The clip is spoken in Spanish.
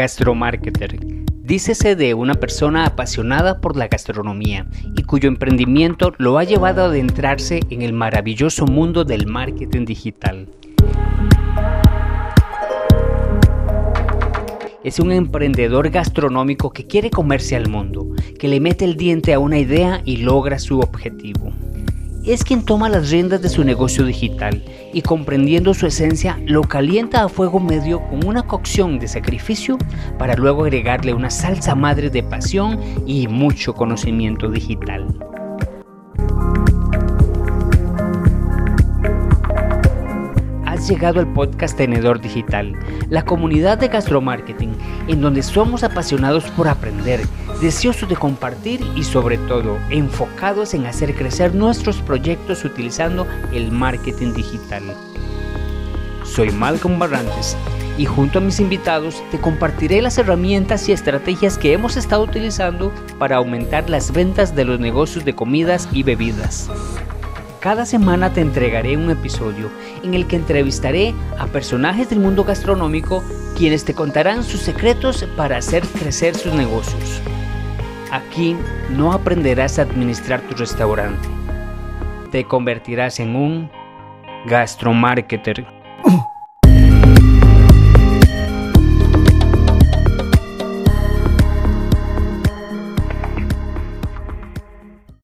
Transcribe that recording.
Gastromarketer. Dícese de una persona apasionada por la gastronomía y cuyo emprendimiento lo ha llevado a adentrarse en el maravilloso mundo del marketing digital. Es un emprendedor gastronómico que quiere comerse al mundo, que le mete el diente a una idea y logra su objetivo es quien toma las riendas de su negocio digital y comprendiendo su esencia lo calienta a fuego medio con una cocción de sacrificio para luego agregarle una salsa madre de pasión y mucho conocimiento digital. Llegado al podcast Tenedor Digital, la comunidad de gastromarketing, en donde somos apasionados por aprender, deseosos de compartir y sobre todo enfocados en hacer crecer nuestros proyectos utilizando el marketing digital. Soy Malcolm Barrantes y junto a mis invitados te compartiré las herramientas y estrategias que hemos estado utilizando para aumentar las ventas de los negocios de comidas y bebidas. Cada semana te entregaré un episodio en el que entrevistaré a personajes del mundo gastronómico quienes te contarán sus secretos para hacer crecer sus negocios. Aquí no aprenderás a administrar tu restaurante. Te convertirás en un gastromarketer.